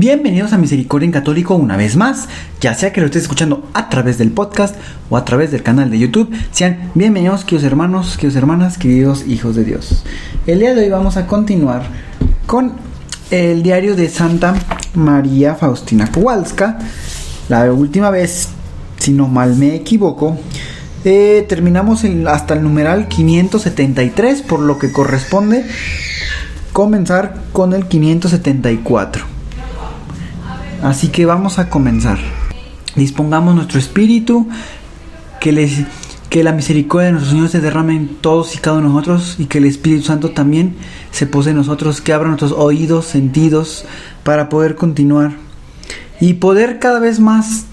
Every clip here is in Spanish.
Bienvenidos a Misericordia en Católico una vez más, ya sea que lo estés escuchando a través del podcast o a través del canal de YouTube. Sean bienvenidos, queridos hermanos, queridos hermanas, queridos hijos de Dios. El día de hoy vamos a continuar con el diario de Santa María Faustina Kowalska. La última vez, si no mal me equivoco, eh, terminamos hasta el numeral 573, por lo que corresponde comenzar con el 574. Así que vamos a comenzar. Dispongamos nuestro espíritu, que, les, que la misericordia de nuestro Señor se derrame en todos y cada uno de nosotros y que el Espíritu Santo también se pose en nosotros, que abra nuestros oídos, sentidos, para poder continuar y poder cada vez más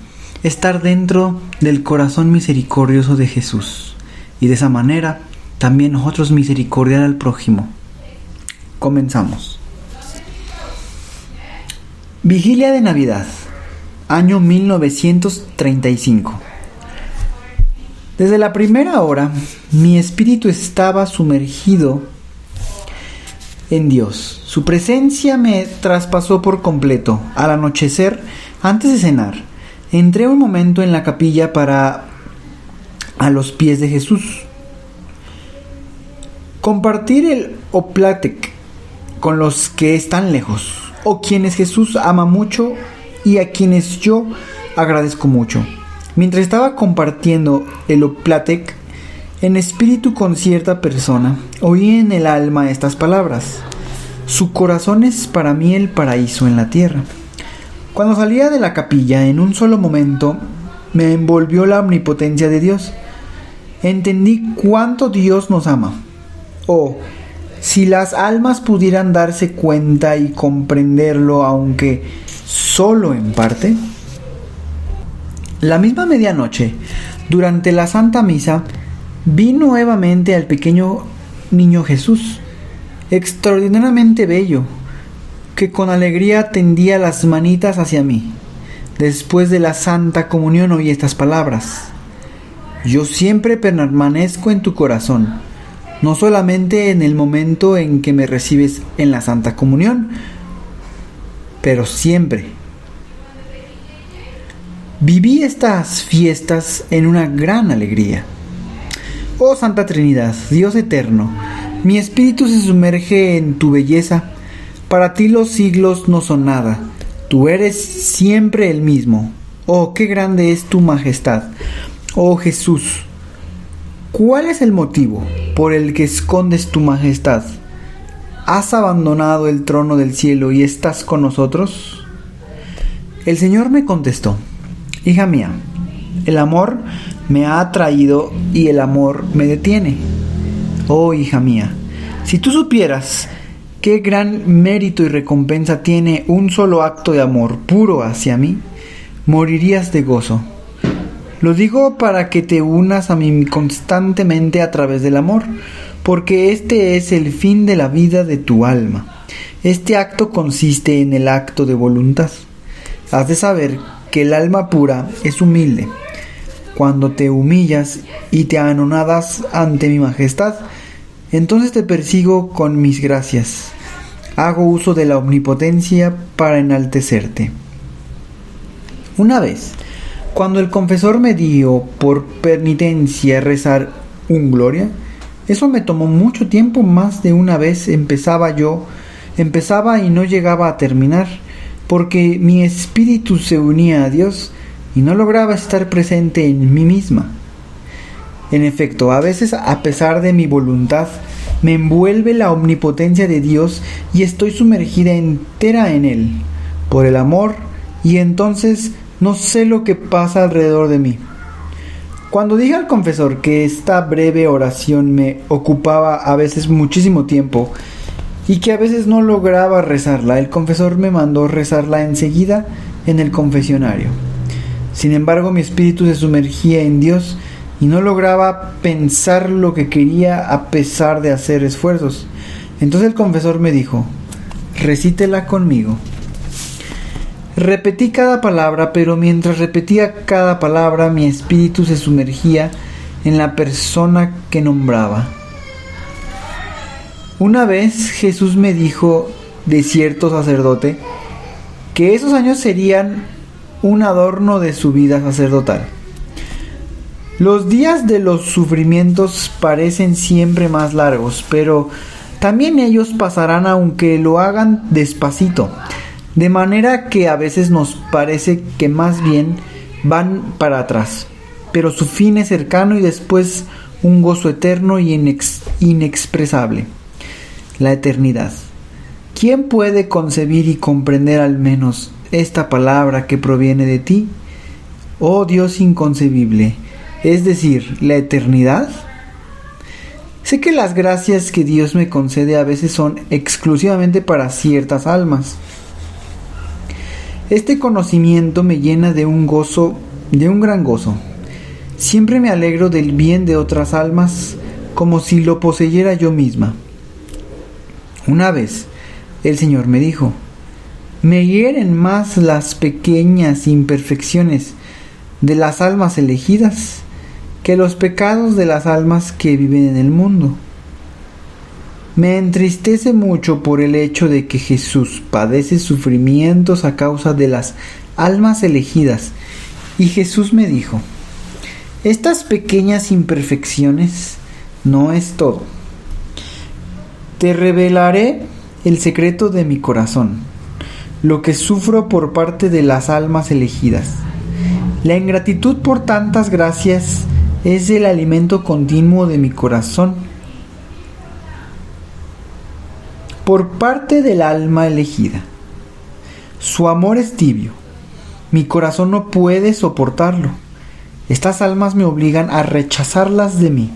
estar dentro del corazón misericordioso de Jesús. Y de esa manera también nosotros misericordiar al prójimo. Comenzamos. Vigilia de Navidad, año 1935. Desde la primera hora, mi espíritu estaba sumergido en Dios. Su presencia me traspasó por completo. Al anochecer, antes de cenar, entré un momento en la capilla para a los pies de Jesús. Compartir el oplatec con los que están lejos o quienes Jesús ama mucho y a quienes yo agradezco mucho. Mientras estaba compartiendo el Oplatec en espíritu con cierta persona, oí en el alma estas palabras. Su corazón es para mí el paraíso en la tierra. Cuando salía de la capilla, en un solo momento, me envolvió la omnipotencia de Dios. Entendí cuánto Dios nos ama. Oh, si las almas pudieran darse cuenta y comprenderlo, aunque solo en parte, la misma medianoche, durante la Santa Misa, vi nuevamente al pequeño niño Jesús, extraordinariamente bello, que con alegría tendía las manitas hacia mí. Después de la Santa Comunión oí estas palabras. Yo siempre permanezco en tu corazón no solamente en el momento en que me recibes en la Santa Comunión, pero siempre. Viví estas fiestas en una gran alegría. Oh Santa Trinidad, Dios eterno, mi espíritu se sumerge en tu belleza. Para ti los siglos no son nada. Tú eres siempre el mismo. Oh, qué grande es tu majestad. Oh Jesús, ¿Cuál es el motivo por el que escondes tu majestad? ¿Has abandonado el trono del cielo y estás con nosotros? El Señor me contestó, Hija mía, el amor me ha atraído y el amor me detiene. Oh hija mía, si tú supieras qué gran mérito y recompensa tiene un solo acto de amor puro hacia mí, morirías de gozo. Lo digo para que te unas a mí constantemente a través del amor, porque este es el fin de la vida de tu alma. Este acto consiste en el acto de voluntad. Has de saber que el alma pura es humilde. Cuando te humillas y te anonadas ante mi majestad, entonces te persigo con mis gracias. Hago uso de la omnipotencia para enaltecerte. Una vez, cuando el confesor me dio por penitencia rezar un gloria, eso me tomó mucho tiempo, más de una vez empezaba yo, empezaba y no llegaba a terminar, porque mi espíritu se unía a Dios y no lograba estar presente en mí misma. En efecto, a veces a pesar de mi voluntad, me envuelve la omnipotencia de Dios y estoy sumergida entera en Él, por el amor, y entonces no sé lo que pasa alrededor de mí. Cuando dije al confesor que esta breve oración me ocupaba a veces muchísimo tiempo y que a veces no lograba rezarla. El confesor me mandó rezarla enseguida en el confesionario. Sin embargo, mi espíritu se sumergía en Dios y no lograba pensar lo que quería a pesar de hacer esfuerzos. Entonces el confesor me dijo, recítela conmigo. Repetí cada palabra, pero mientras repetía cada palabra mi espíritu se sumergía en la persona que nombraba. Una vez Jesús me dijo de cierto sacerdote que esos años serían un adorno de su vida sacerdotal. Los días de los sufrimientos parecen siempre más largos, pero también ellos pasarán aunque lo hagan despacito, de manera que a veces nos parece que más bien van para atrás, pero su fin es cercano y después un gozo eterno y inexpresable, la eternidad. ¿Quién puede concebir y comprender al menos esta palabra que proviene de ti? Oh Dios inconcebible, es decir, la eternidad. Sé que las gracias que Dios me concede a veces son exclusivamente para ciertas almas. Este conocimiento me llena de un gozo, de un gran gozo. Siempre me alegro del bien de otras almas como si lo poseyera yo misma. Una vez el Señor me dijo, me hieren más las pequeñas imperfecciones de las almas elegidas que los pecados de las almas que viven en el mundo. Me entristece mucho por el hecho de que Jesús padece sufrimientos a causa de las almas elegidas. Y Jesús me dijo, estas pequeñas imperfecciones no es todo. Te revelaré el secreto de mi corazón, lo que sufro por parte de las almas elegidas. La ingratitud por tantas gracias es el alimento continuo de mi corazón. Por parte del alma elegida. Su amor es tibio. Mi corazón no puede soportarlo. Estas almas me obligan a rechazarlas de mí.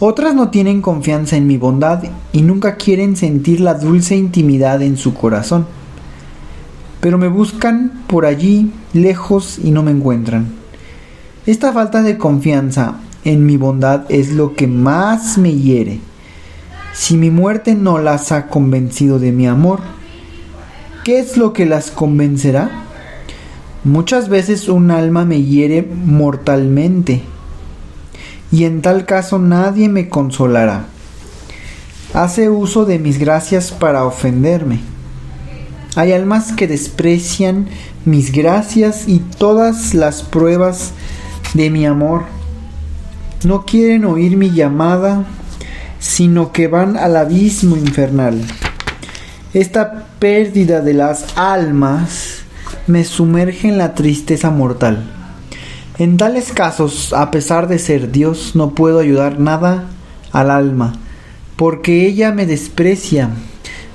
Otras no tienen confianza en mi bondad y nunca quieren sentir la dulce intimidad en su corazón. Pero me buscan por allí, lejos, y no me encuentran. Esta falta de confianza en mi bondad es lo que más me hiere. Si mi muerte no las ha convencido de mi amor, ¿qué es lo que las convencerá? Muchas veces un alma me hiere mortalmente y en tal caso nadie me consolará. Hace uso de mis gracias para ofenderme. Hay almas que desprecian mis gracias y todas las pruebas de mi amor. No quieren oír mi llamada, sino que van al abismo infernal. Esta pérdida de las almas me sumerge en la tristeza mortal. En tales casos, a pesar de ser Dios, no puedo ayudar nada al alma, porque ella me desprecia,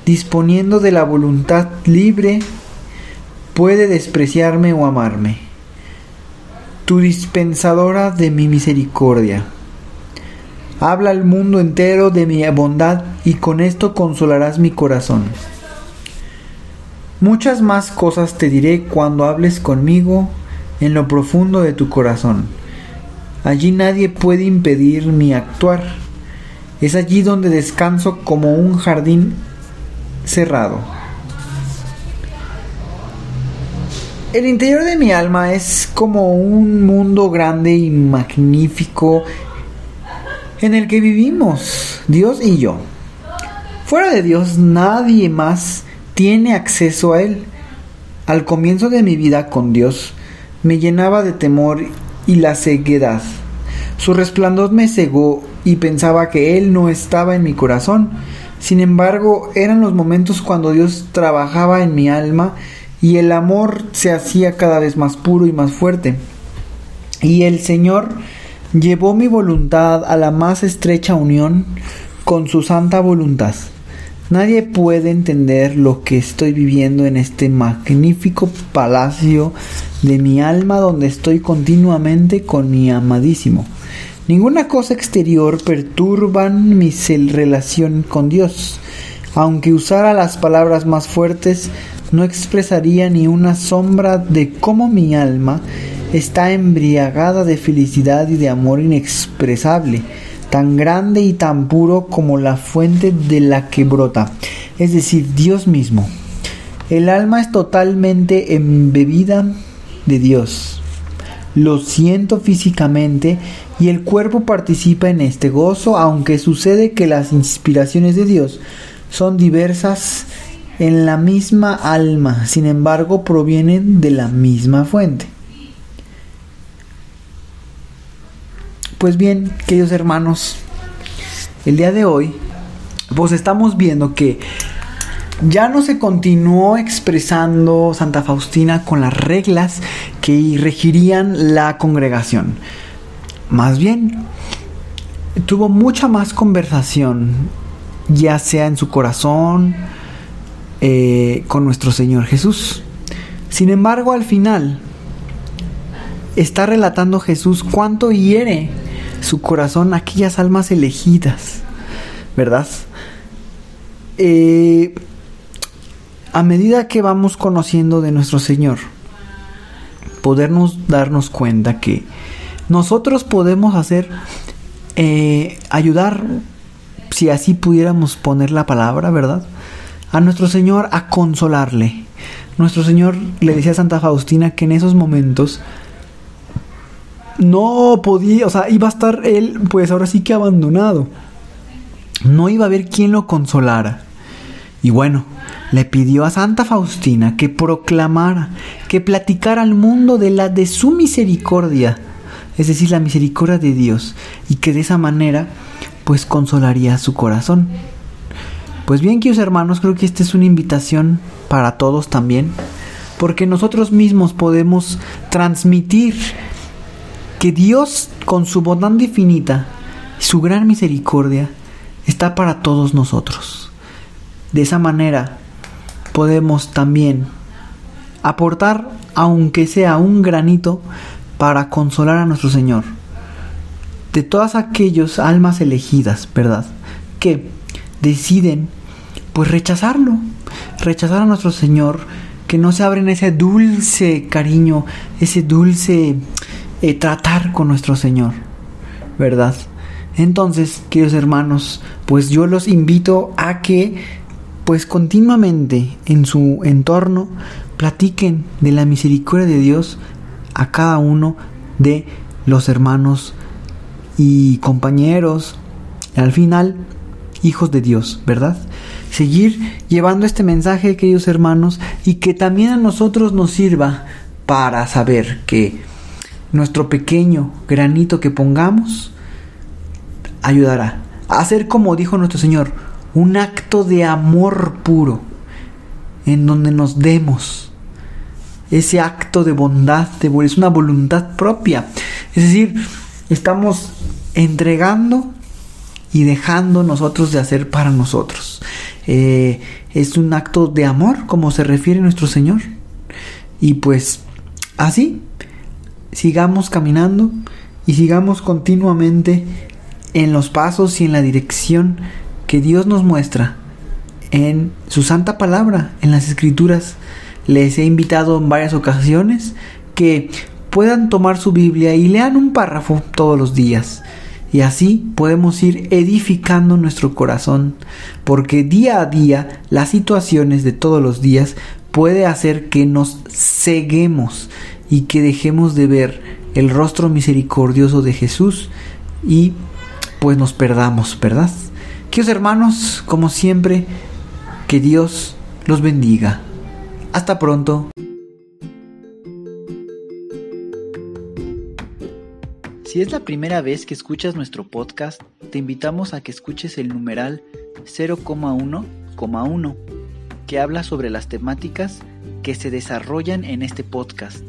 disponiendo de la voluntad libre, puede despreciarme o amarme tu dispensadora de mi misericordia. Habla al mundo entero de mi bondad y con esto consolarás mi corazón. Muchas más cosas te diré cuando hables conmigo en lo profundo de tu corazón. Allí nadie puede impedir mi actuar. Es allí donde descanso como un jardín cerrado. El interior de mi alma es como un mundo grande y magnífico en el que vivimos, Dios y yo. Fuera de Dios nadie más tiene acceso a Él. Al comienzo de mi vida con Dios me llenaba de temor y la ceguedad. Su resplandor me cegó y pensaba que Él no estaba en mi corazón. Sin embargo, eran los momentos cuando Dios trabajaba en mi alma y el amor se hacía cada vez más puro y más fuerte. Y el Señor llevó mi voluntad a la más estrecha unión con su santa voluntad. Nadie puede entender lo que estoy viviendo en este magnífico palacio de mi alma donde estoy continuamente con mi amadísimo. Ninguna cosa exterior perturban mi relación con Dios. Aunque usara las palabras más fuertes, no expresaría ni una sombra de cómo mi alma está embriagada de felicidad y de amor inexpresable, tan grande y tan puro como la fuente de la que brota, es decir, Dios mismo. El alma es totalmente embebida de Dios. Lo siento físicamente y el cuerpo participa en este gozo, aunque sucede que las inspiraciones de Dios son diversas en la misma alma, sin embargo provienen de la misma fuente. Pues bien, queridos hermanos, el día de hoy, pues estamos viendo que ya no se continuó expresando Santa Faustina con las reglas que regirían la congregación. Más bien, tuvo mucha más conversación, ya sea en su corazón, eh, con nuestro Señor Jesús. Sin embargo, al final, está relatando Jesús cuánto hiere su corazón aquellas almas elegidas, ¿verdad? Eh, a medida que vamos conociendo de nuestro Señor, podernos darnos cuenta que nosotros podemos hacer, eh, ayudar, si así pudiéramos poner la palabra, ¿verdad? A nuestro Señor a consolarle. Nuestro Señor le decía a Santa Faustina que en esos momentos no podía, o sea, iba a estar él, pues ahora sí que abandonado. No iba a haber quien lo consolara. Y bueno, le pidió a Santa Faustina que proclamara, que platicara al mundo de la de su misericordia, es decir, la misericordia de Dios, y que de esa manera pues consolaría su corazón. Pues bien, queridos hermanos, creo que esta es una invitación para todos también, porque nosotros mismos podemos transmitir que Dios, con su bondad infinita y su gran misericordia, está para todos nosotros. De esa manera podemos también aportar, aunque sea un granito, para consolar a nuestro Señor. De todas aquellas almas elegidas, ¿verdad? Que deciden pues rechazarlo, rechazar a nuestro Señor, que no se abren ese dulce cariño, ese dulce eh, tratar con nuestro Señor, ¿verdad? Entonces, queridos hermanos, pues yo los invito a que, pues continuamente en su entorno, platiquen de la misericordia de Dios a cada uno de los hermanos y compañeros, al final, hijos de Dios, ¿verdad? Seguir llevando este mensaje, queridos hermanos, y que también a nosotros nos sirva para saber que nuestro pequeño granito que pongamos ayudará a hacer como dijo nuestro Señor, un acto de amor puro en donde nos demos ese acto de bondad, de, es una voluntad propia. Es decir, estamos entregando y dejando nosotros de hacer para nosotros. Eh, es un acto de amor, como se refiere nuestro Señor. Y pues así sigamos caminando y sigamos continuamente en los pasos y en la dirección que Dios nos muestra en su santa palabra, en las escrituras. Les he invitado en varias ocasiones que puedan tomar su Biblia y lean un párrafo todos los días. Y así podemos ir edificando nuestro corazón, porque día a día las situaciones de todos los días puede hacer que nos ceguemos y que dejemos de ver el rostro misericordioso de Jesús y pues nos perdamos, ¿verdad? Queridos hermanos, como siempre, que Dios los bendiga. Hasta pronto. Si es la primera vez que escuchas nuestro podcast, te invitamos a que escuches el numeral 0,1,1, que habla sobre las temáticas que se desarrollan en este podcast